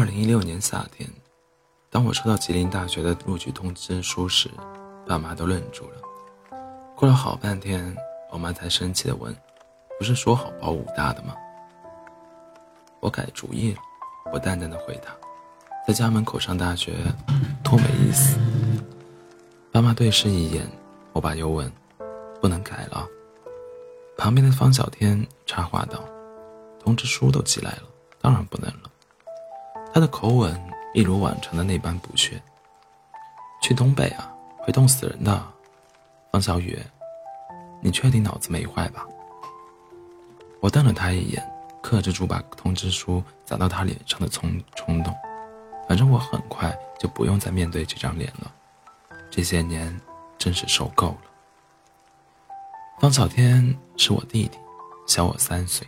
二零一六年夏天，当我收到吉林大学的录取通知书时，爸妈都愣住了。过了好半天，我妈才生气地问：“不是说好报武大的吗？”我改主意了，我淡淡的回答：“在家门口上大学，多没意思。”爸妈对视一眼，我爸又问：“不能改了？”旁边的方小天插话道：“通知书都寄来了，当然不能了。”他的口吻一如往常的那般不屑。去东北啊，会冻死人的。方小雨，你确定脑子没坏吧？我瞪了他一眼，克制住把通知书砸到他脸上的冲冲动。反正我很快就不用再面对这张脸了。这些年，真是受够了。方小天是我弟弟，小我三岁。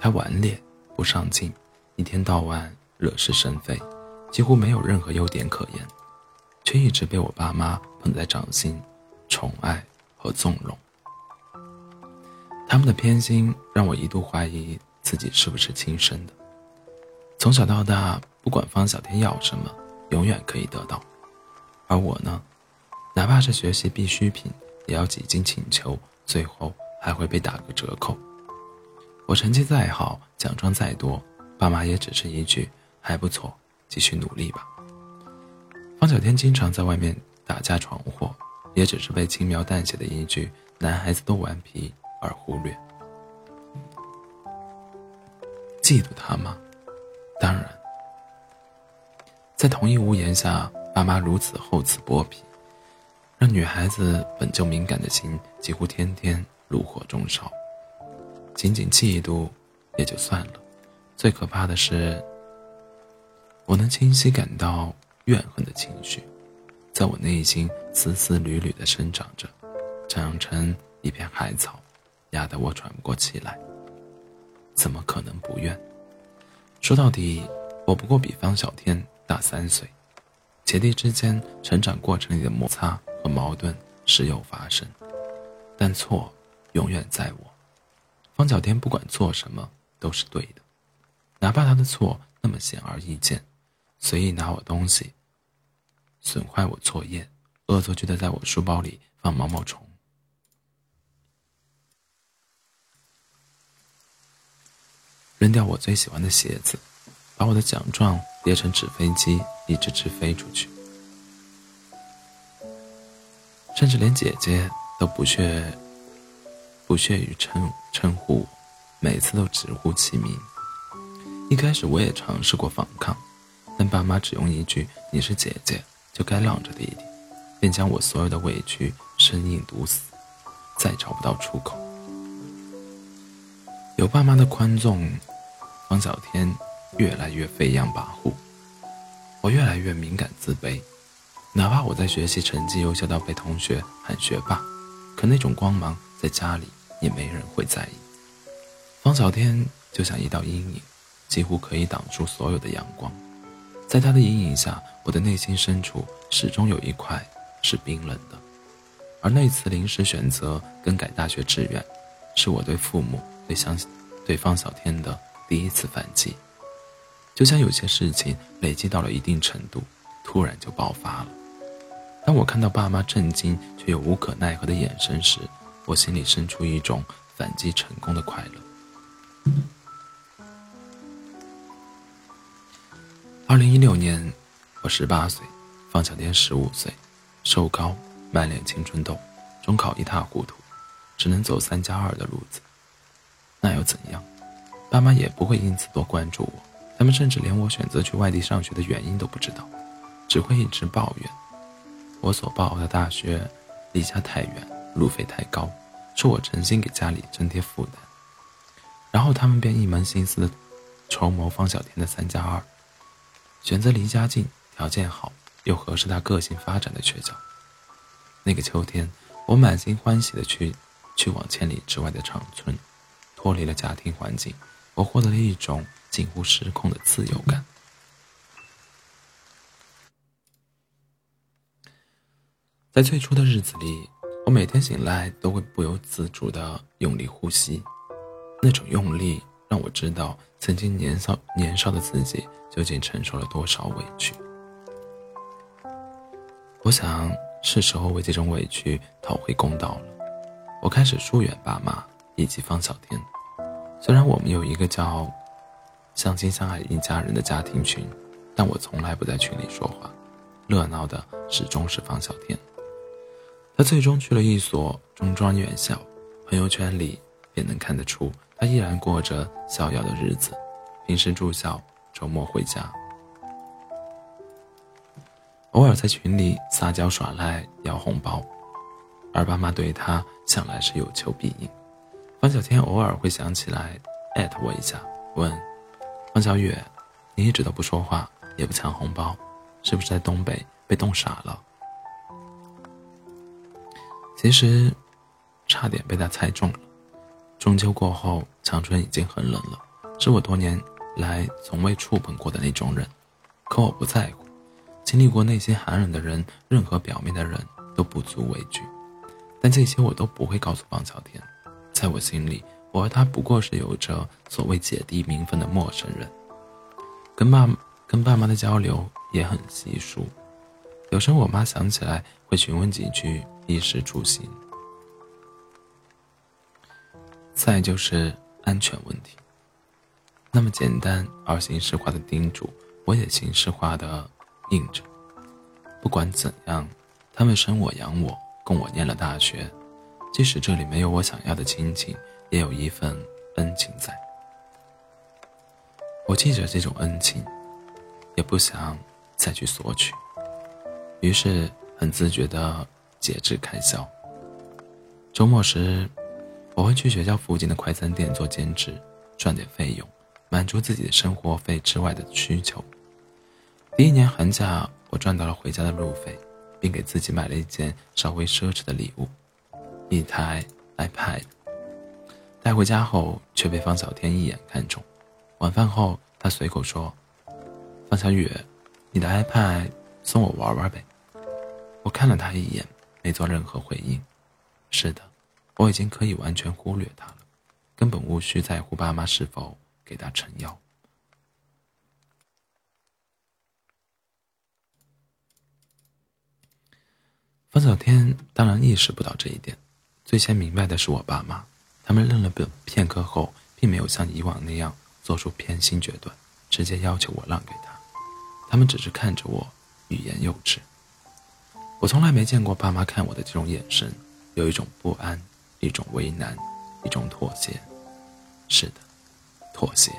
他顽劣不上进，一天到晚。惹是生非，几乎没有任何优点可言，却一直被我爸妈捧在掌心，宠爱和纵容。他们的偏心让我一度怀疑自己是不是亲生的。从小到大，不管方小天要什么，永远可以得到，而我呢，哪怕是学习必需品，也要几经请求，最后还会被打个折扣。我成绩再好，奖状再多，爸妈也只是一句。还不错，继续努力吧。方小天经常在外面打架闯祸，也只是被轻描淡写的一句“男孩子都顽皮”而忽略。嫉妒他吗？当然。在同一屋檐下，爸妈如此厚此薄彼，让女孩子本就敏感的心几乎天天炉火中烧。仅仅嫉妒也就算了，最可怕的是。我能清晰感到怨恨的情绪，在我内心丝丝缕缕地生长着，长成一片海草，压得我喘不过气来。怎么可能不怨？说到底，我不过比方小天大三岁，姐弟之间成长过程里的摩擦和矛盾时有发生，但错永远在我。方小天不管做什么都是对的，哪怕他的错那么显而易见。随意拿我东西，损坏我作业，恶作剧的在我书包里放毛毛虫，扔掉我最喜欢的鞋子，把我的奖状叠成纸飞机，一只只飞出去，甚至连姐姐都不屑不屑于称称呼我，每次都直呼其名。一开始我也尝试过反抗。但爸妈只用一句“你是姐姐，就该让着弟弟”，便将我所有的委屈生硬堵死，再找不到出口。有爸妈的宽纵，方小天越来越飞扬跋扈，我越来越敏感自卑。哪怕我在学习成绩优秀到被同学喊学霸，可那种光芒在家里也没人会在意。方小天就像一道阴影，几乎可以挡住所有的阳光。在他的阴影下，我的内心深处始终有一块是冰冷的。而那次临时选择更改大学志愿，是我对父母、对相对方小天的第一次反击。就像有些事情累积到了一定程度，突然就爆发了。当我看到爸妈震惊却又无可奈何的眼神时，我心里生出一种反击成功的快乐。二零一六年，我十八岁，方小天十五岁，瘦高，满脸青春痘，中考一塌糊涂，只能走三加二的路子。那又怎样？爸妈也不会因此多关注我，他们甚至连我选择去外地上学的原因都不知道，只会一直抱怨我所报的大学离家太远，路费太高，说我诚心给家里增添负担。然后他们便一门心思的筹谋方小天的三加二。选择离家近、条件好又合适他个性发展的学校。那个秋天，我满心欢喜的去去往千里之外的长春，脱离了家庭环境，我获得了一种近乎失控的自由感。在最初的日子里，我每天醒来都会不由自主的用力呼吸，那种用力让我知道曾经年少年少的自己究竟承受了多少委屈。我想是时候为这种委屈讨回公道了。我开始疏远爸妈以及方小天。虽然我们有一个叫“相亲相爱一家人”的家庭群，但我从来不在群里说话。热闹的始终是方小天。他最终去了一所中专院校，朋友圈里也能看得出他依然过着逍遥的日子，平时住校，周末回家，偶尔在群里撒娇耍赖要红包，而爸妈对他向来是有求必应。方小天偶尔会想起来艾特我一下，问：“方小雨，你一直都不说话，也不抢红包。”是不是在东北被冻傻了？其实，差点被他猜中了。中秋过后，长春已经很冷了，是我多年来从未触碰过的那种冷。可我不在乎，经历过内心寒冷的人，任何表面的人都不足为惧。但这些我都不会告诉方小天，在我心里，我和他不过是有着所谓姐弟名分的陌生人。跟爸跟爸妈的交流。也很稀疏，有时我妈想起来会询问几句衣食住行。再就是安全问题，那么简单而形式化的叮嘱，我也形式化的应着。不管怎样，他们生我养我，供我念了大学，即使这里没有我想要的亲情，也有一份恩情在。我记着这种恩情，也不想。再去索取，于是很自觉的节制开销。周末时，我会去学校附近的快餐店做兼职，赚点费用，满足自己的生活费之外的需求。第一年寒假，我赚到了回家的路费，并给自己买了一件稍微奢侈的礼物——一台 iPad。带回家后，却被方小天一眼看中。晚饭后，他随口说：“方小雨。”你的 iPad 送我玩玩呗。我看了他一眼，没做任何回应。是的，我已经可以完全忽略他了，根本无需在乎爸妈是否给他撑腰。方小天当然意识不到这一点，最先明白的是我爸妈。他们愣了片片刻后，并没有像以往那样做出偏心决断，直接要求我让给他。他们只是看着我，欲言又止。我从来没见过爸妈看我的这种眼神，有一种不安，一种为难，一种妥协。是的，妥协。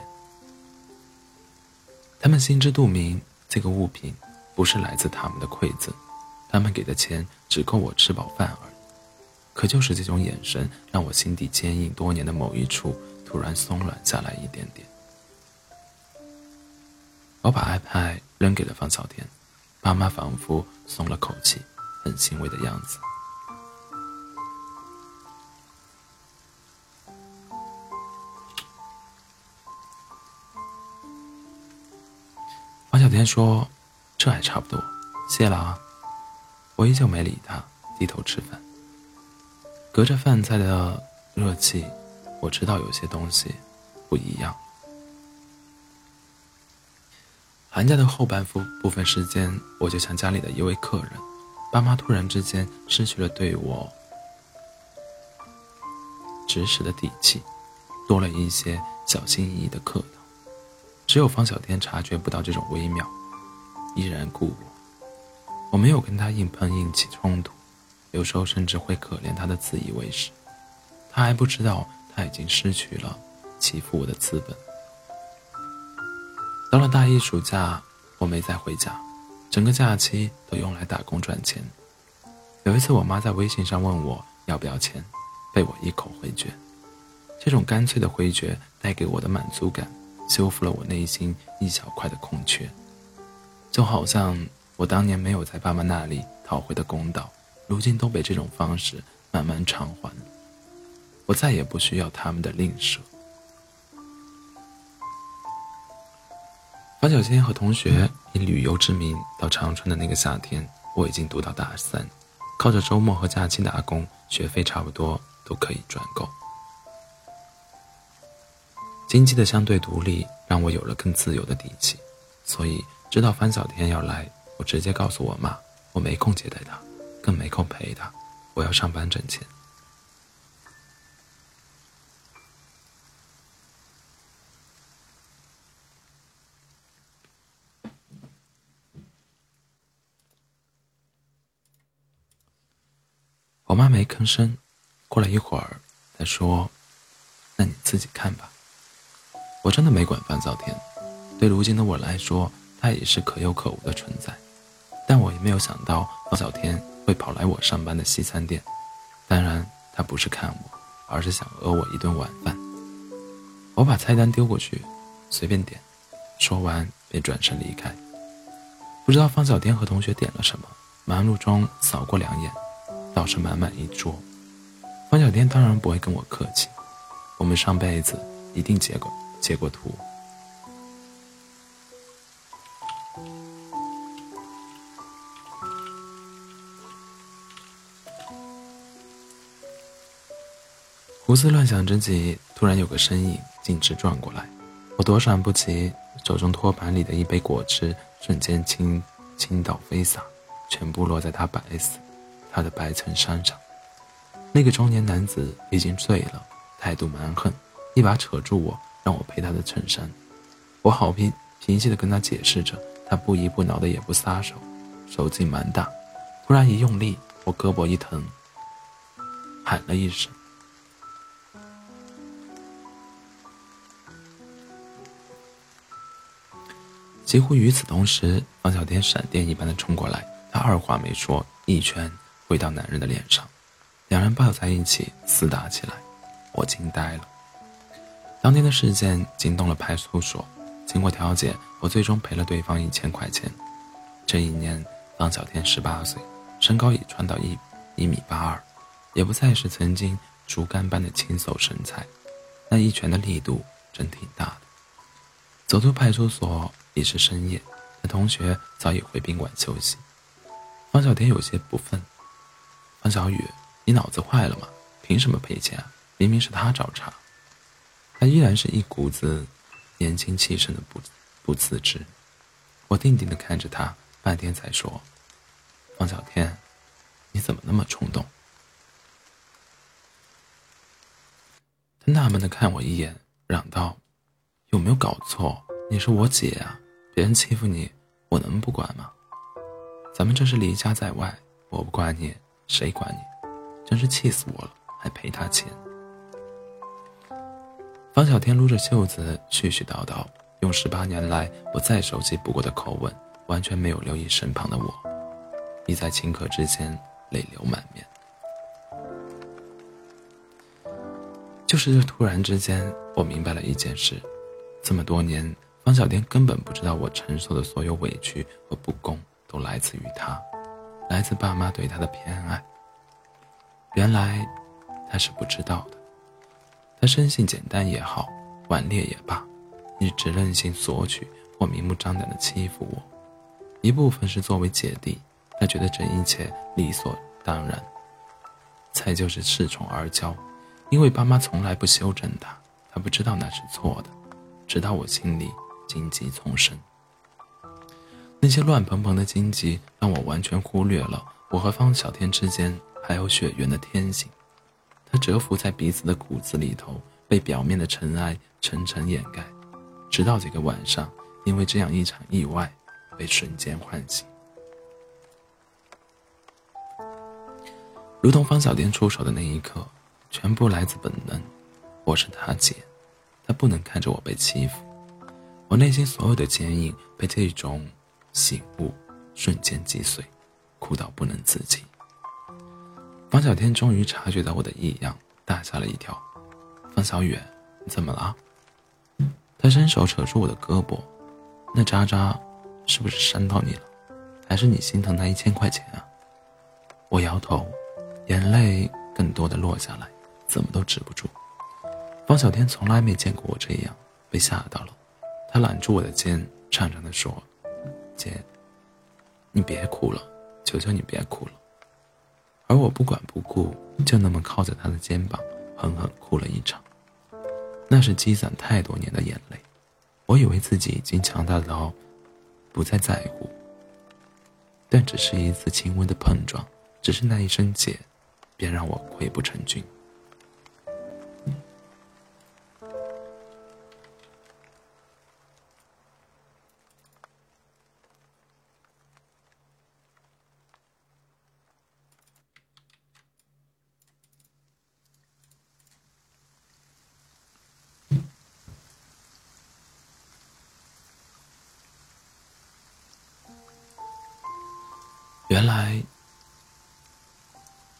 他们心知肚明，这个物品不是来自他们的馈赠，他们给的钱只够我吃饱饭而已。可就是这种眼神，让我心底坚硬多年的某一处突然松软下来一点点。我把 iPad 扔给了方小天，爸妈仿佛松了口气，很欣慰的样子。天说：“这还差不多，谢了啊。”我依旧没理他，低头吃饭。隔着饭菜的热气，我知道有些东西不一样。寒假的后半部部分时间，我就像家里的一位客人，爸妈突然之间失去了对我指使的底气，多了一些小心翼翼的客套。只有方小天察觉不到这种微妙，依然顾我。我没有跟他硬碰硬起冲突，有时候甚至会可怜他的自以为是。他还不知道他已经失去了欺负我的资本。到了大一暑假，我没再回家，整个假期都用来打工赚钱。有一次，我妈在微信上问我要不要钱，被我一口回绝。这种干脆的回绝带给我的满足感，修复了我内心一小块的空缺，就好像我当年没有在爸妈那里讨回的公道，如今都被这种方式慢慢偿还。我再也不需要他们的吝啬。方小天和同学以旅游之名到长春的那个夏天，我已经读到大三，靠着周末和假期打工，学费差不多都可以赚够。经济的相对独立让我有了更自由的底气，所以知道方小天要来，我直接告诉我妈，我没空接待他，更没空陪他，我要上班挣钱。我妈没吭声，过了一会儿，她说：“那你自己看吧。”我真的没管范小天，对如今的我来说，他也是可有可无的存在。但我也没有想到方小天会跑来我上班的西餐店。当然，他不是看我，而是想讹我一顿晚饭。我把菜单丢过去，随便点，说完便转身离开。不知道方小天和同学点了什么，忙碌中扫过两眼，倒是满满一桌。方小天当然不会跟我客气，我们上辈子一定结过。截过图。胡思乱想之际，突然有个身影径直转过来，我躲闪不及，手中托盘里的一杯果汁瞬间倾倾倒飞洒，全部落在他白色他的白衬衫上。那个中年男子已经醉了，态度蛮横，一把扯住我。让我陪他的衬衫，我好脾脾气的跟他解释着，他不依不挠的也不撒手，手劲蛮大。突然一用力，我胳膊一疼，喊了一声。几乎与此同时，方小天闪电一般的冲过来，他二话没说，一拳挥到男人的脸上，两人抱在一起厮打起来，我惊呆了。当天的事件惊动了派出所，经过调解，我最终赔了对方一千块钱。这一年，方小天十八岁，身高已窜到一一米八二，也不再是曾经竹竿般的清瘦身材，那一拳的力度真挺大的。走出派出所已是深夜，那同学早已回宾馆休息。方小天有些不忿：“方小雨，你脑子坏了吗？凭什么赔钱？明明是他找茬。”他依然是一股子年轻气盛的不不自知。我定定的看着他，半天才说：“方小天，你怎么那么冲动？”他纳闷的看我一眼，嚷道：“有没有搞错？你是我姐啊，别人欺负你，我能不管吗？咱们这是离家在外，我不管你，谁管你？真是气死我了，还赔他钱。”方小天撸着袖子絮絮叨叨，用十八年来我再熟悉不过的口吻，完全没有留意身旁的我，已在顷刻之间泪流满面。就是这突然之间，我明白了一件事：这么多年，方小天根本不知道我承受的所有委屈和不公都来自于他，来自爸妈对他的偏爱。原来，他是不知道的。他生性简单也好，顽劣也罢，一直任性索取或明目张胆的欺负我。一部分是作为姐弟，他觉得这一切理所当然；再就是恃宠而骄，因为爸妈从来不修正他，他不知道那是错的。直到我心里荆棘丛生，那些乱蓬蓬的荆棘让我完全忽略了我和方小天之间还有血缘的天性。他蛰伏在彼此的骨子里头，被表面的尘埃层层掩盖，直到这个晚上，因为这样一场意外，被瞬间唤醒。如同方小天出手的那一刻，全部来自本能。我是他姐，他不能看着我被欺负。我内心所有的坚硬被这种醒悟瞬间击碎，哭到不能自己。方小天终于察觉到我的异样，大吓了一跳。方小雨，你怎么了？他伸手扯住我的胳膊，那渣渣是不是伤到你了？还是你心疼那一千块钱啊？我摇头，眼泪更多的落下来，怎么都止不住。方小天从来没见过我这样，被吓到了。他揽住我的肩，颤颤的说：“姐，你别哭了，求求你别哭了。”而我不管不顾，就那么靠在他的肩膀，狠狠哭了一场。那是积攒太多年的眼泪。我以为自己已经强大到不再在乎，但只是一次轻微的碰撞，只是那一声“姐”，便让我溃不成军。原来，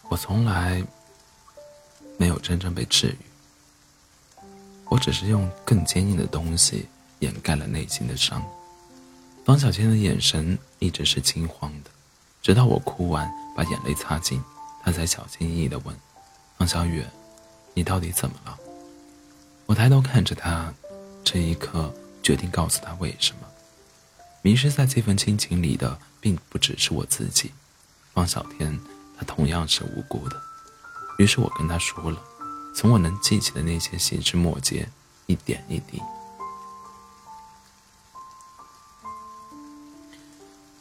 我从来没有真正被治愈。我只是用更坚硬的东西掩盖了内心的伤。方小千的眼神一直是惊慌的，直到我哭完，把眼泪擦净，他才小心翼翼地问：“方小雨，你到底怎么了？”我抬头看着他，这一刻决定告诉他为什么。迷失在这份亲情里的。并不只是我自己，方小天，他同样是无辜的。于是我跟他说了，从我能记起的那些细枝末节，一点一滴。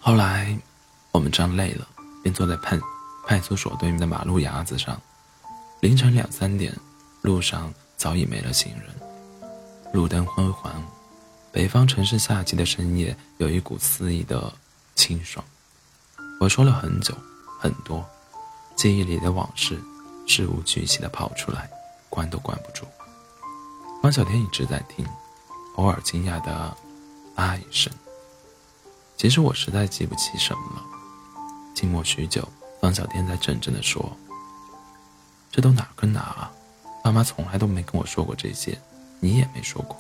后来，我们站累了，便坐在派派出所对面的马路牙子上。凌晨两三点，路上早已没了行人，路灯昏黄。北方城市夏季的深夜，有一股肆意的。清爽。我说了很久，很多，记忆里的往事，事无巨细的跑出来，关都关不住。方小天一直在听，偶尔惊讶的啊一声。其实我实在记不起什么了。静默许久，方小天才怔怔的说：“这都哪跟哪啊？爸妈从来都没跟我说过这些，你也没说过。”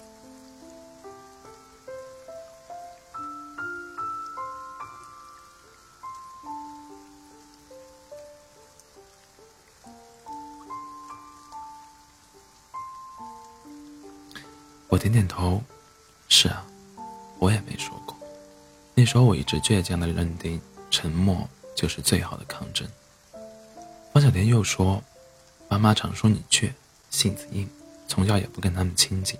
我点点头，是啊，我也没说过。那时候我一直倔强的认定，沉默就是最好的抗争。方小田又说：“妈妈常说你倔，性子硬，从小也不跟他们亲近，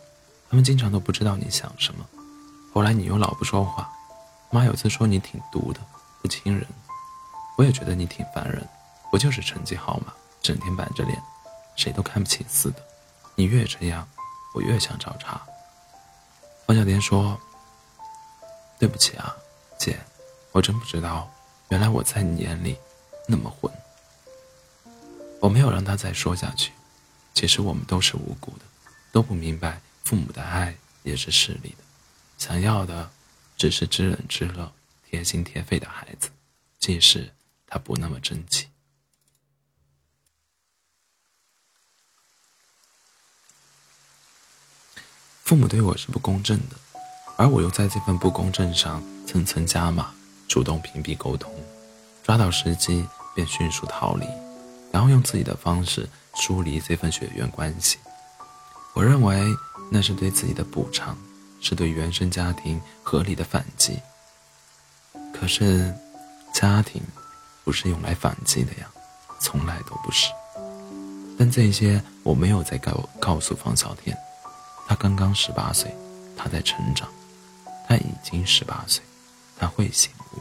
他们经常都不知道你想什么。后来你又老不说话，妈有次说你挺毒的，不亲人。我也觉得你挺烦人，不就是成绩好嘛，整天板着脸，谁都看不起似的。你越这样。”我越想找茬。方小天说：“对不起啊，姐，我真不知道，原来我在你眼里那么混。”我没有让他再说下去。其实我们都是无辜的，都不明白父母的爱也是势利的，想要的只是知冷知热、贴心贴肺的孩子，即使他不那么争气。父母对我是不公正的，而我又在这份不公正上层层加码，主动屏蔽沟通，抓到时机便迅速逃离，然后用自己的方式疏离这份血缘关系。我认为那是对自己的补偿，是对原生家庭合理的反击。可是，家庭不是用来反击的呀，从来都不是。但这些我没有再告告诉方小天。他刚刚十八岁，他在成长，他已经十八岁，他会醒悟。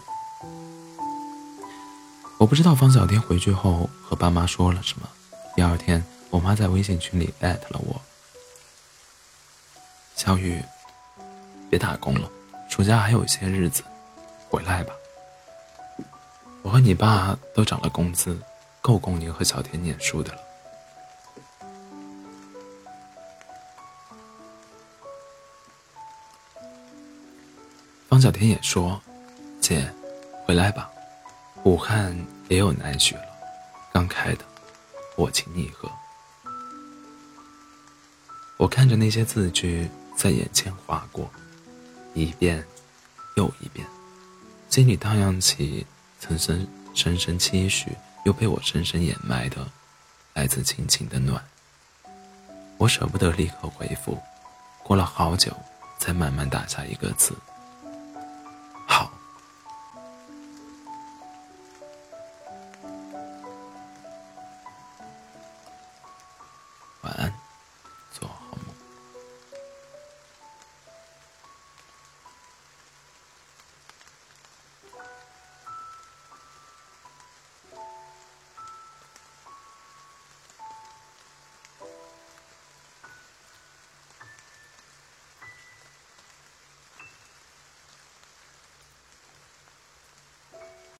我不知道方小天回去后和爸妈说了什么。第二天，我妈在微信群里艾特了我：“小雨，别打工了，暑假还有一些日子，回来吧。我和你爸都涨了工资，够供你和小天念书的了。”方小天也说：“姐，回来吧，武汉也有奶雪了，刚开的，我请你喝。”我看着那些字句在眼前划过，一遍又一遍，心里荡漾起曾深深深期许又被我深深掩埋的来自亲情的暖。我舍不得立刻回复，过了好久才慢慢打下一个字。